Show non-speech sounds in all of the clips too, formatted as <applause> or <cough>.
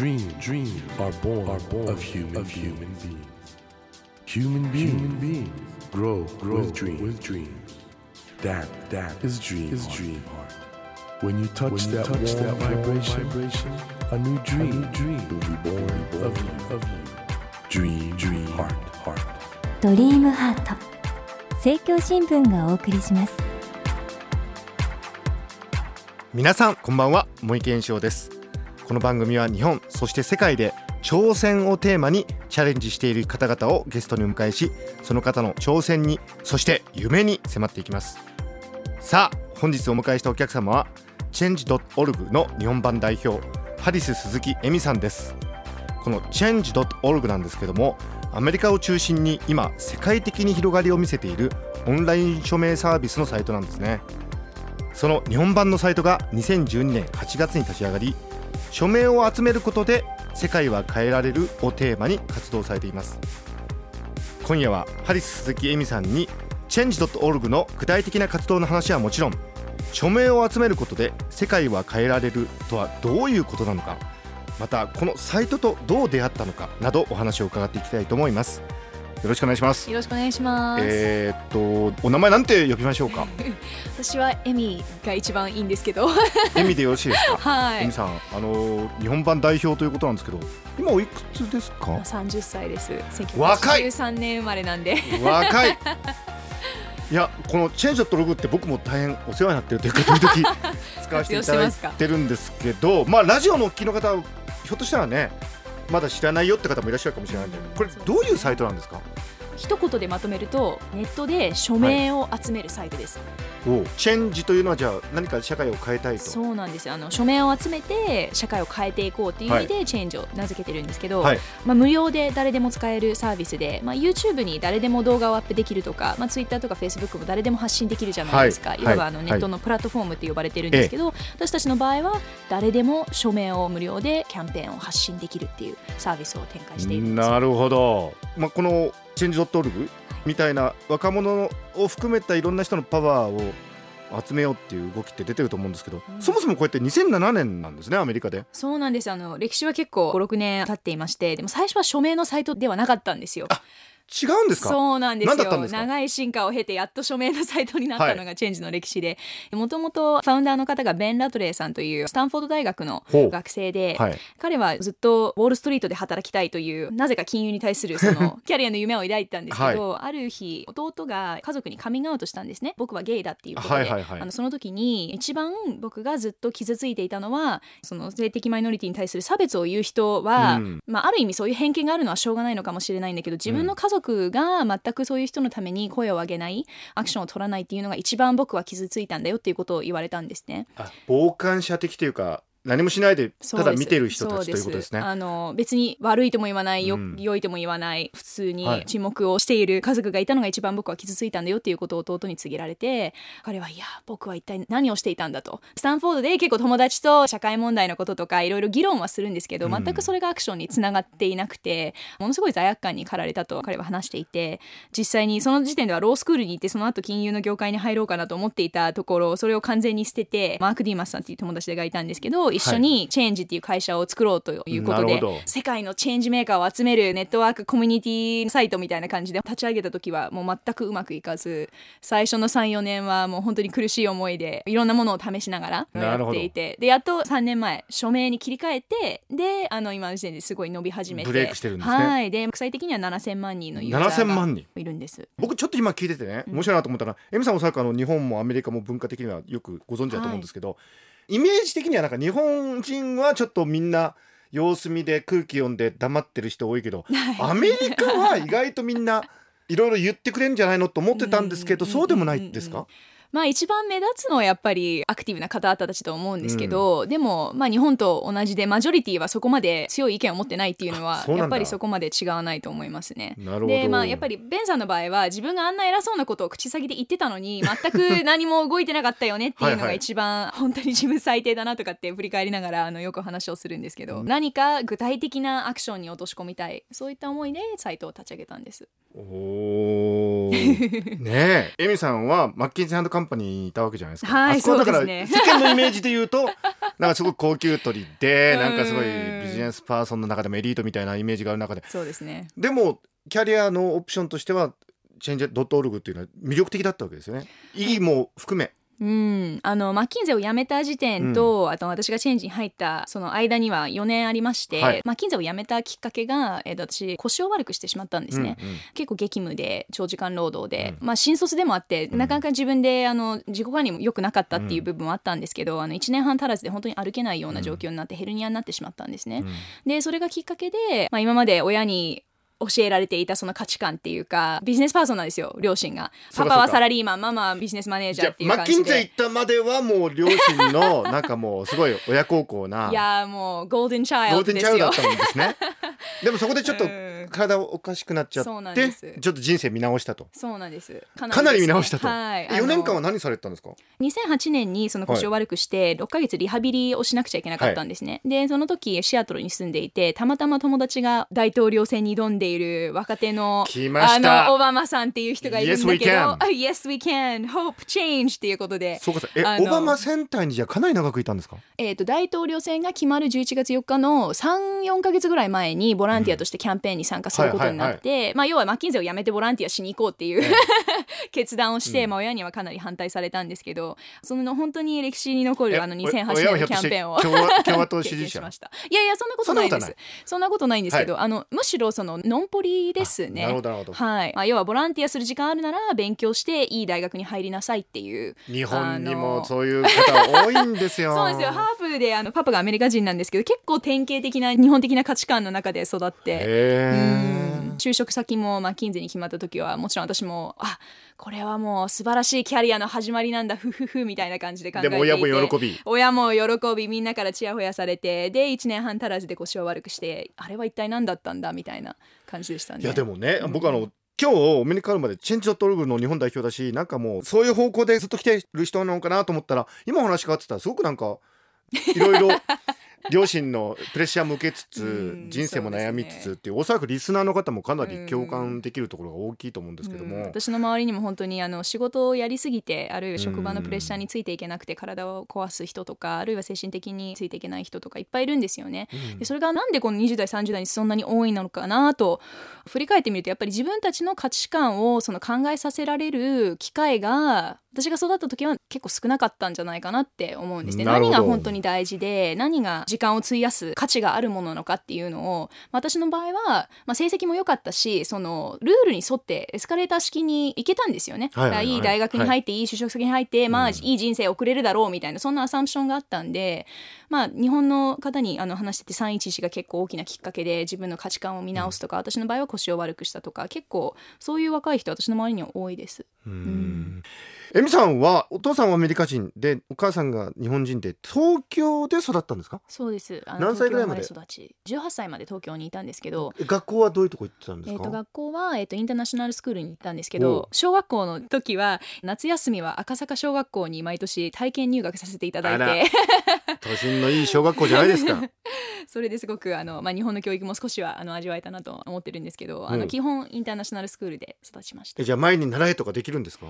Dream, dreams are born, are born of human, of human beings. Human beings, human beings grow, grow with, dream, with dreams. That, that is dream, is dream heart. When you touch when you that, touch warm that vibration, vibration, a new dream, a new dream will be born, born of you, of you. Dream, dream heart, heart. ドリームハート政教新聞がお送りします皆さんこんばんは森健翔ですこの番組は日本そして世界で挑戦をテーマにチャレンジしている方々をゲストにお迎えしその方の挑戦にそして夢に迫っていきます。さあ本日お迎えしたお客様は Change.org の日本版代表ハリス鈴木恵美さんです。この Change.org なんですけどもアメリカを中心に今世界的に広がりを見せているオンライン署名サービスのサイトなんですね。その日本版のサイトが2012年8月に立ち上がり署名を集めることで世界は変えられるをテーマに活動されています。今夜はハリス鈴木恵美さんに Change.org の具体的な活動の話はもちろん署名を集めることで世界は変えられるとはどういうことなのかまたこのサイトとどう出会ったのかなどお話を伺っていきたいと思います。ろしくお願いしますよろしくお願いします。えー、っとお名前なんて呼びましょうか？<laughs> 私はエミが一番いいんですけど、<laughs> エミでよろしいですか？はいエミ。さんあの日本版代表ということなんですけど今おいくつですか？三十歳です。若い1983年生まれなんで。若い <laughs> いやこのチェンジャットログって僕も大変お世話になってるというか時々使わせていただいてるんですけどまあラジオのお聞きの方はひょっとしたらねまだ知らないよって方もいらっしゃるかもしれないんで。これどういうサイトなんですか？一言でまとめるとネットで署名を集めるサイトです。チェンジというのはじゃあ何か社会を変えたいと。そうなんですよ。あの署名を集めて社会を変えていこうっていう意味でチェンジを名付けてるんですけど、はい。まあ無料で誰でも使えるサービスで、まあ YouTube に誰でも動画をアップできるとか、まあ Twitter とか Facebook も誰でも発信できるじゃないですか。はい。い、わばあのはい。ネットのプラットフォームって呼ばれてるんですけど、私たちの場合は誰でも署名を無料でキャンペーンを発信できるっていうサービスを展開しているんですよ。なるほど、まあ、このチェンジ .org みたいな若者を含めたいろんな人のパワーを集めようっていう動きって出てると思うんですけど、うん。そもそもこうやって2007年なんですねアメリカで。そうなんです。あの歴史は結構56年経っていましてでも最初は署名のサイトではなかったんですよ。違うんですか？そうなんですよ。長い進化を経てやっと署名のサイトになったのがチェンジの歴史で。もともとファウンダーの方がベン・ラトレーさんというスタンフォード大学の学生で、はい。彼はずっとウォール・ストリートで働きたいというなぜか金融に対するその <laughs> キャリアの夢を抱いてたんですけど、ある日弟が家族にカミングアウトしたんですね。僕はゲイだっていうことで、はいはいはい。あのその時に一番僕がずっと傷ついていたのはその性的マイノリティに対する差別を言う人は、うん。まあ、ある意味そういう偏見があるのはしょうがないのかもしれないんだけど自分の家族が全くそういう人のために声を上げないアクションを取らないっていうのが一番僕は傷ついたんだよっていうことを言われたんですね。傍観者的というか何もしないでただ見てる人たちということですね。あの別に悪いとも言わないよ、うん。良いとも言わない普通はい。に沈黙をしている家族がいたのが一番僕は傷ついたんだよっていうことを弟に告げられて彼はいや僕は一体何をしていたんだと。スタンフォードで結構友達と社会問題のこととかいろいろ議論はするんですけど、うん。全くそれがアクションにつながっていなくてものすごい罪悪感に駆られたと彼は話していて実際にその時点ではロースクールに行ってその後金融の業界に入ろうかなと思っていたところそれを完全に捨ててマーク・ディーマスさんっていう友達がいたんですけど一緒にチェンジっていう会社を作ろうということで、なるほど。世界のチェンジメーカーを集めるネットワークコミュニティサイトみたいな感じで立ち上げた時はもう全くうまくいかず最初の34年はもう本当に苦しい思いでいろんなものを試しながらやっていてでやっと3年前署名に切り替えてであの今の時点ですごい伸び始めてブレイクしてるんですね。はい。で国際的には7000万人のユーザ7000ー万人。がいるんです。僕ちょっと今聞いててね面白いなと思ったら、エミさんおそらくあの日本もアメリカも文化的にはよくご存知だと思うんですけど、イメージ的にはなんか日本人はちょっとみんな様子見で空気読んで黙ってる人多いけど <laughs> アメリカは意外とみんないろいろ言ってくれるんじゃないのと思ってたんですけどうん。そうでもないですか？まあ一番目立つのはやっぱりアクティブな方々たちと思うんですけど、でもまあ日本と同じでマジョリティはそこまで強い意見を持ってないっていうのはやっぱりそこまで違わないと思いますね。でまあやっぱりベンさんの場合は自分があんな偉そうなことを口先で言ってたのに <laughs> 全く何も動いてなかったよねっていうのが一番本当に自分最低だなとかって振り返りながらあのよく話をするんですけど、何か具体的なアクションに落とし込みたいそういった思いでサイトを立ち上げたんです。おー。<laughs> ねえ。エミさんはマッキンゼーカンパニーにいたわけじゃないですか、はいあそこはだから世間のイメージで言うとなんかすごい高級鳥で <laughs> うん。なんかすごいビジネスパーソンの中でもエリートみたいなイメージがある中で。そうですね。でもキャリアのオプションとしてはチェンジドットオルグっていうのは魅力的だったわけですよね。意義も含めうん、あのマッキンゼを辞めた時点と、あと私がチェンジに入ったその間には4年ありまして、はい。マッキンゼを辞めたきっかけが、えーと私腰を悪くしてしまったんですね、うんうん。結構激務で長時間労働で、うまあ新卒でもあって、うん。なかなか自分であの自己管理も良くなかったっていう部分もあったんですけど、あの1年半足らずで本当に歩けないような状況になってヘルニアになってしまったんですね、うん。でそれがきっかけで、まあ、今まで親に教えられていたその価値観っていうかビジネスパーソンなんですよ両親が。パパはサラリーマンママはビジネスマネージャーっていうマッキンゼ感じで行ったまではもう両親のなんかもうすごい親孝行な。いやーもうゴールデンチャイゴールデンルドですよ。チャイルドだったんですね。でもそこでちょっとうん体おかしくなっちゃそうなんってです。ちょっと人生見直したと。そうなんです。かかなり見直したと、はい4年間は何されてたんですか？2008年にその腰を悪くして6ヶ月リハビリをしなくちゃいけなかったんですね、でその時シアトルに住んでいてたまたま友達が大統領選に挑んでいる若手のあのオバマさんっていう人がいるんだけど Yes, we can. あ Yes we can. Hope change っていうことで。そうかえオバマ戦隊にじゃあかなり長くいたんですか？えー、と大統領選が決まる11月4日の34か月ぐらい前にボランティアとしてキャンペーンに参加することになって、まあ、要はマッキンゼを辞めてボランティアしに行こうっていう、<laughs> 決断をして、まあ、親にはかなり反対されたんですけどその本当に歴史に残えるあのお2008年のキャンペーンを共和党支経持者？験しました。いやいやそんなことないです。そんなことない。んですけど、あのむしろそのノンポリですね。なるほどなるほど。はい。まあ、要はボランティアする時間あるなら勉強していい大学に入りなさいっていう日本にもそういう方多いんですよ。<laughs> そうですよ。ハーフであのパパがアメリカ人なんですけど結構典型的な日本的な価値観の中で育って。就職先もマッキンゼに決まった時はもちろん私もあこれはもう素晴らしいキャリアの始まりなんだふふふみたいな感じで考えていてでも親も喜び。親も喜びみんなからちやほやされてで1年半足らずで腰を悪くしてあれは一体何だったんだみたいな感じでしたねいやでもね、僕あの今日お目にかかるまでチェンジドットオルグの日本代表だしなんかもうそういう方向でずっと来てる人なのかなと思ったら今お話変わってたらすごくなんかいろいろ両親のプレッシャーも受けつつうん人生も悩みつつっていうおそらくリスナーの方もかなり共感できるところが大きいと思うんですけども、うん私の周りにも本当にあの仕事をやりすぎてあるいは職場のプレッシャーについていけなくて体を壊す人とかあるいは精神的についていけない人とかいっぱいいるんですよね。うんでそれがなんでこの20代30代にそんなに多いのかなと振り返ってみるとやっぱり自分たちの価値観をその考えさせられる機会が私が育った時は結構少なかったんじゃないかなって思うんですね。何が本当に大事で何が時間を費やす価値があるものなのかっていうのを私の場合は、まあ、成績も良かったしそのルールに沿ってエスカレーター式に行けたんですよね。はいはいはい。いい大学に入って、い、い就職先に入って、まあうん。いい人生送れるだろうみたいなそんなアサンプションがあったんで、まあ、日本の方にあの話してて311が結構大きなきっかけで自分の価値観を見直すとか、私の場合は腰を悪くしたとか結構そういう若い人私の周りには多いです。うんエミさんはお父さんはアメリカ人でお母さんが日本人で東京で育ったんですか？そうです。何歳ぐらいまで？育ち18歳まで東京にいたんですけどえ学校はどういうとこ行ってたんですえー、か、と学校は、えー、とインターナショナルスクールに行ったんですけど小学校の時は夏休みは赤坂小学校に毎年体験入学させていただいて。都心のいい小学校じゃないですか。<laughs> それですごくあの、まあ、日本の教育も少しはあの味わえたなと思ってるんですけど、あうん。の基本インターナショナルスクールで育ちました。えじゃあ前に習えとかできるんですか？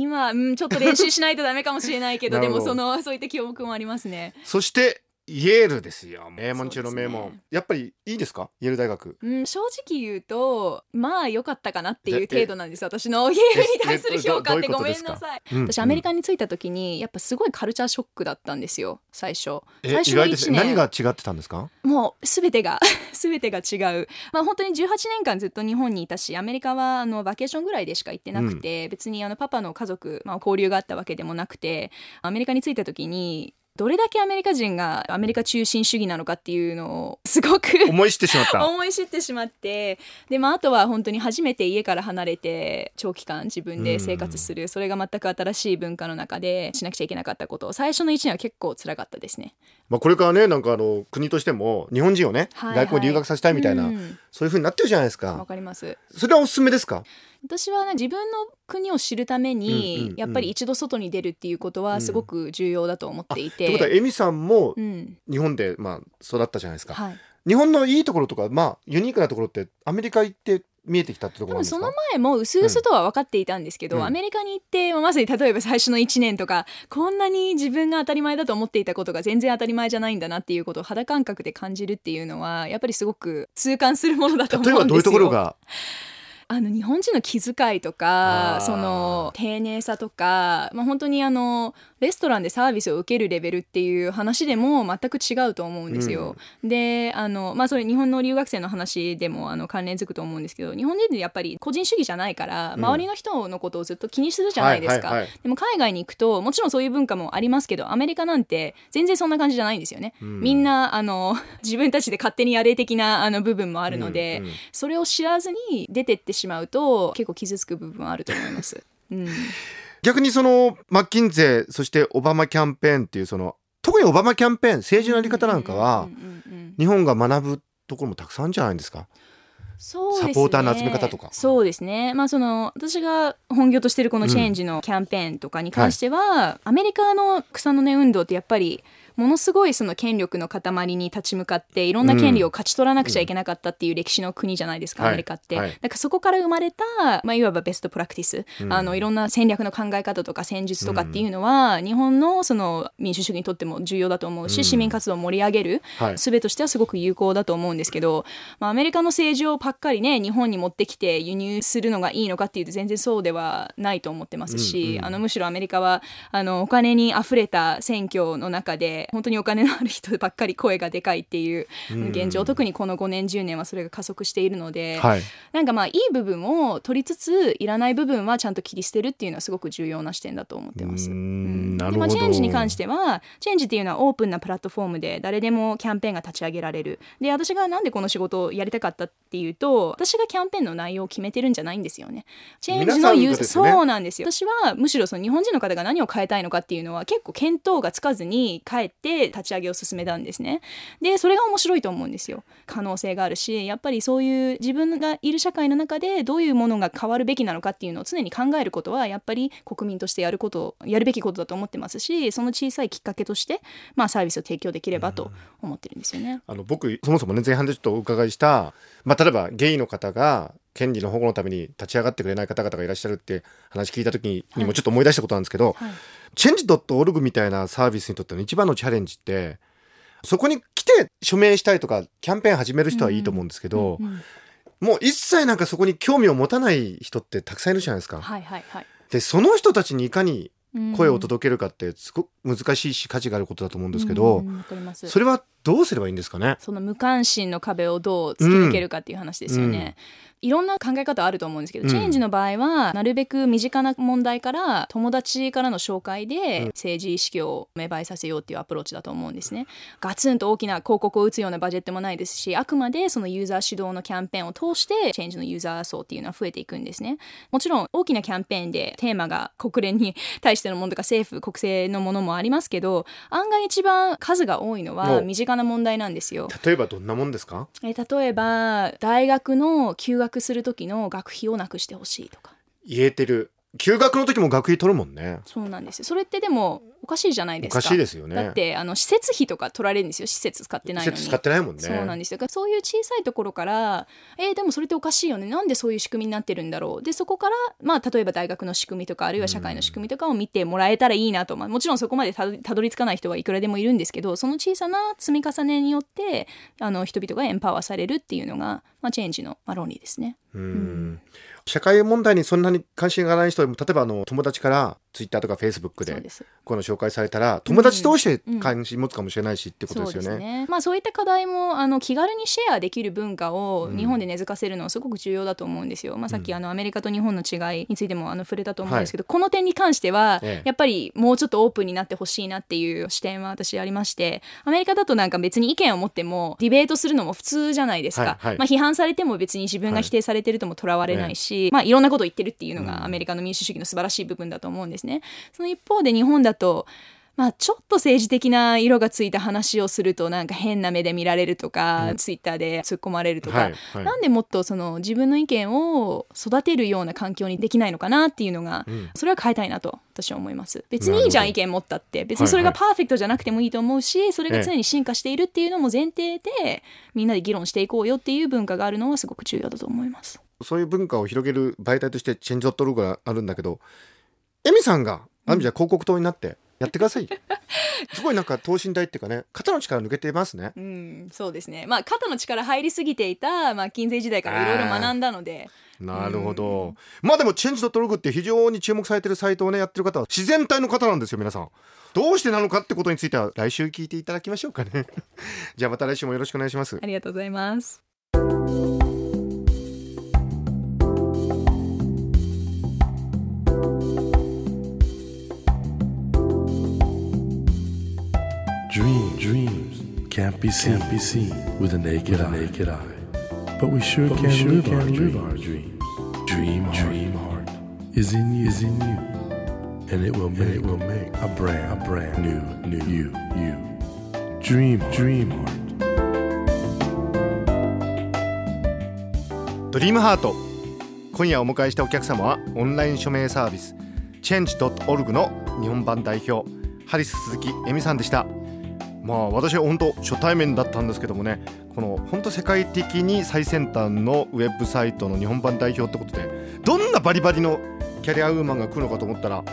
今、うん、ちょっと練習しないとダメかもしれないけど <laughs> でもそのそういった記憶もありますね。そしてイエールですよ名門中の名門、ね。やっぱりいいですか？イェール大学。うん、正直言うとまあ良かったかなっていう程度なんです私のゲームに対する評価ってごめんなさい。うん。私アメリカに着いた時にやっぱすごいカルチャーショックだったんですよ最初。え最初の意外です1年何が違ってたんですか？もう全てが <laughs> 全てが違う。まあ本当に18年間ずっと日本にいたしアメリカはあのバケーションぐらいでしか行ってなくて、別にあのパパの家族、まあ、交流があったわけでもなくてアメリカに着いた時にどれだけアメリカ人がアメリカ中心主義なのかっていうのをすごく思い知ってしまった。<laughs> 思い知ってしまって。で、まあ、あとは本当に初めて家から離れて長期間自分で生活する、それが全く新しい文化の中でしなくちゃいけなかったこと。最初の1年は結構辛かったですね。まあ、これからねなんかあの国としても日本人をね、はいはい。外国に留学させたいみたいな、うん。そういう風になってるじゃないですわかかります。それはおすすめですか？私は、ね、自分の国を知るために、うんうんうん。やっぱり一度外に出るっていうことうん。はすごく重要だと思っていて。ってことはエミさんもうん。日本でまあ育ったじゃないですか、はい、日本のいいところとかまあユニークなところってアメリカ行って見えてきたってところその前も薄々とは分かっていたんですけど、うん。アメリカに行ってまさに例えば最初の1年とかこんなに自分が当たり前だと思っていたことが全然当たり前じゃないんだなっていうことを肌感覚で感じるっていうのはやっぱりすごく痛感するものだと思うんですよ。例えばどういうところが？あの日本人の気遣いとかその丁寧さとか、まあ、本当にあのレストランでサービスを受けるレベルっていう話でも全く違うと思うんですよ。であの、まあ、それ日本の留学生の話でもあの関連づくと思うんですけど日本人ってやっぱり個人主義じゃないからうん周りの人のことをずっと気にするじゃないですか。でも海外に行くともちろんそういう文化もありますけどアメリカなんて全然そんな感じじゃないんですよね。うんみんなあの <laughs> 自分たちで勝手にやれ的なあの部分もあるので、うんうんそれを知らずに出てってしまうと結構傷つく部分はあると思います。<laughs> うん、逆にそのマッキンゼーそしてオバマキャンペーンっていうその特にオバマキャンペーン政治のやり方なんかはうんうんうんうん日本が学ぶところもたくさんあるんじゃないですか？そうですね。サポーターの集め方とか。そうですね。まあその私が本業としてるこのチェンジのキャンペーンとかに関しては、アメリカの草の根運動ってやっぱりものすごいその権力の塊に立ち向かっていろんな権利を勝ち取らなくちゃいけなかったっていう歴史の国じゃないですか、はいアメリカって、はいだからそこから生まれた、まあ、いわばベストプラクティス、うん。あのいろんな戦略の考え方とか戦術とかっていうのは、日本のその民主主義にとっても重要だと思うし、うん。市民活動を盛り上げるはい。術としてはすごく有効だと思うんですけど、まあ、アメリカの政治をばっかりね日本に持ってきて輸入するのがいいのかっていうと全然そうではないと思ってますし、うんうん。あのむしろアメリカはあのお金にあふれた選挙の中で本当にお金のある人ばっかり声がでかいっていううん。現状、特にこの5年10年はそれが加速しているので、はい。なんかまあいい部分を取りつついらない部分はちゃんと切り捨てるっていうのはすごく重要な視点だと思ってます。うまあチェンジに関してはチェンジっていうのはオープンなプラットフォームで誰でもキャンペーンが立ち上げられる。で私がなんでこの仕事をやりたかったっていうと私がキャンペーンの内容を決めてるんじゃないんですよね。チェンジのユーザー、皆さんがですね。そうなんですよ。私はむしろその日本人の方が何を変えたいのかっていうのは結構見当がつかずに帰って立ち上げを進めたんですね。でそれが面白いと思うんですよ。可能性があるしやっぱりそういう自分がいる社会の中でどういうものが変わるべきなのかっていうのを常に考えることはやっぱり国民としてやることやるべきことだと思ってますしその小さいきっかけとして、まあ、サービスを提供できればと思ってるんですよね。あの僕そもそもね前半でちょっとお伺いした、まあ、例えばゲイの方が権利の保護のために立ち上がってくれない方々がいらっしゃるって話聞いた時にもちょっと思い出したことなんですけど、はい。チェンジ .org みたいなサービスにとっての一番のチャレンジってそこに来て署名したいとかキャンペーン始める人はいいと思うんですけど、うんうんもう一切なんかそこに興味を持たない人ってたくさんいるじゃないですか。はいはいはい。でその人たちにいかに声をけ届けるかってすごく難しいし価値があることだと思うんですけど、わかります。それはどうすればいいんですかね？その無関心の壁をどう突き抜けるかっていう話ですよね。いろんな考え方あると思うんですけど、うんチェンジの場合はなるべく身近な問題から友達からの紹介うんで政治意識を芽生えさせようっていうアプローチだと思うんですね。ガツンと大きな広告を打つようなバジェットもないですしあくまでそのユーザー主導のキャンペーンを通してチェンジのユーザー層っていうのは増えていくんですね。もちろん大きなキャンペーンでテーマが国連に対してのものとか政府国政のものもありますけど案外一番数が多いのはお身近な問題なんですよ。例えばどんなもんですか？えー例えば大学の休学する時の学費をなくしてほしいとか。言えてる休学の時も学費取るもんね。そうなんですよ。それってでもおかしいじゃないですか。おかしいですよね。だってあの施設費とか取られるんですよ。施設使ってないのに。施設使ってないもんね。そうなんですよ。だからそういう小さいところからえーでもそれっておかしいよね。なんでそういう仕組みになってるんだろう。でそこからまあ例えば大学の仕組みとかあるいは社会の仕組みとかを見てもらえたらいいなと、まあ、もちろんそこまでたどたどり着かない人はいくらでもいるんですけどその小さな積み重ねによってあの人々がエンパワーされるっていうのが、まあ、チェンジの、まあ、論理ですね。うん社会問題にそんなに関心がない人でも例えばあの友達からツイッターとかフェイスブックでこの紹介されたら友達同士で関心持つかもしれないしってことですよそうね。まあそういった課題もあの気軽にシェアできる文化をうん。日本で根付かせるのはすごく重要だと思うんですよ。まあさっきあのアメリカと日本の違いについてもあの触れたと思うんですけど、この点に関してはええ。やっぱりもうちょっとオープンになってほしいなっていう視点は私ありまして、アメリカだとなんか別に意見を持ってもディベートするのも普通じゃないですか。はいはい。まあ批判されても別に自分が否定されてるともとらわれないし、まあいろんなことを言ってるっていうのうん。がアメリカの民主主義の素晴らしい部分だと思うんですね。その一方で日本だとまあ、ちょっと政治的な色がついた話をするとなんか変な目で見られるとか、ツイッターで突っ込まれるとか、はいはい。なんでもっとその自分の意見を育てるような環境にできないのかなっていうのが、うん。それは変えたいなと私は思います。別にいいじゃん意見持ったって別にそれがパーフェクトじゃなくてもいいと思うしそれがええ常に進化しているっていうのも前提でみんなで議論していこうよっていう文化があるのはすごく重要だと思います。そういう文化を広げる媒体としてチェンジドットログがあるんだけどエミさんがある意味じゃ広告塔になってやってください。<laughs> すごいなんか等身大っていうかね肩の力抜けてますね。うんそうですね。まあ肩の力入りすぎていた、まあ、近世時代からいろいろ学んだので。なるほど。まあでもチェンジドットログって非常に注目されてるサイトをねやってる方は自然体の方なんですよ皆さん。どうしてなのかってことについては来週聞いていただきましょうかね。<laughs> じゃあまた来週もよろしくお願いします。ありがとうございます。Can't be seen, can't be seen with the naked, eye. naked eye. But we sure can, sure live, can our live dreams. our dreams. Dream, dream heart is in you, is in you, and it will make, it will make a brand, a brand new, new you, you. Dream, dream heart. ドリームハート今夜お迎えしたお客様はオンライン署名サービス Change.org の日本版代表ハリス鈴木恵美さんでしたまあ私は本当初対面だったんですけどもねこの本当世界的に最先端のウェブサイトの日本版代表ってことでどんなバリバリのキャリアウーマンが来るのかと思ったら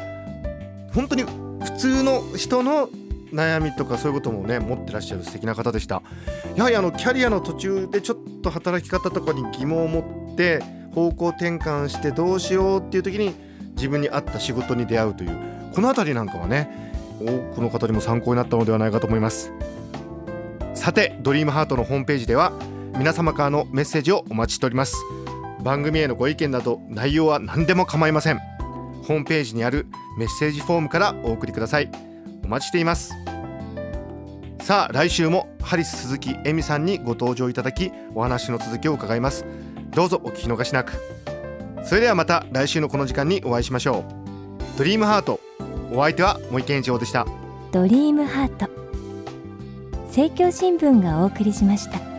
本当に普通の人の悩みとかそういうこともね持ってらっしゃる素敵な方でした。やはりあのキャリアの途中でちょっと働き方とかに疑問を持って方向転換してどうしようっていう時に自分に合った仕事に出会うというこの辺りなんかはね多くの方にも参考になったのではないかと思います。さてドリームハートのホームページでは皆様からのメッセージをお待ちしております。番組へのご意見など内容は何でも構いません。ホームページにあるメッセージフォームからお送りください。お待ちしています。さあ来週もハリス鈴木恵美さんにご登場いただきお話の続きを伺います。どうぞお聞き逃しなく。それではまた来週のこの時間にお会いしましょう。ドリームハート。お相手は森健一郎でした。ドリームハート。政教新聞がお送りしました。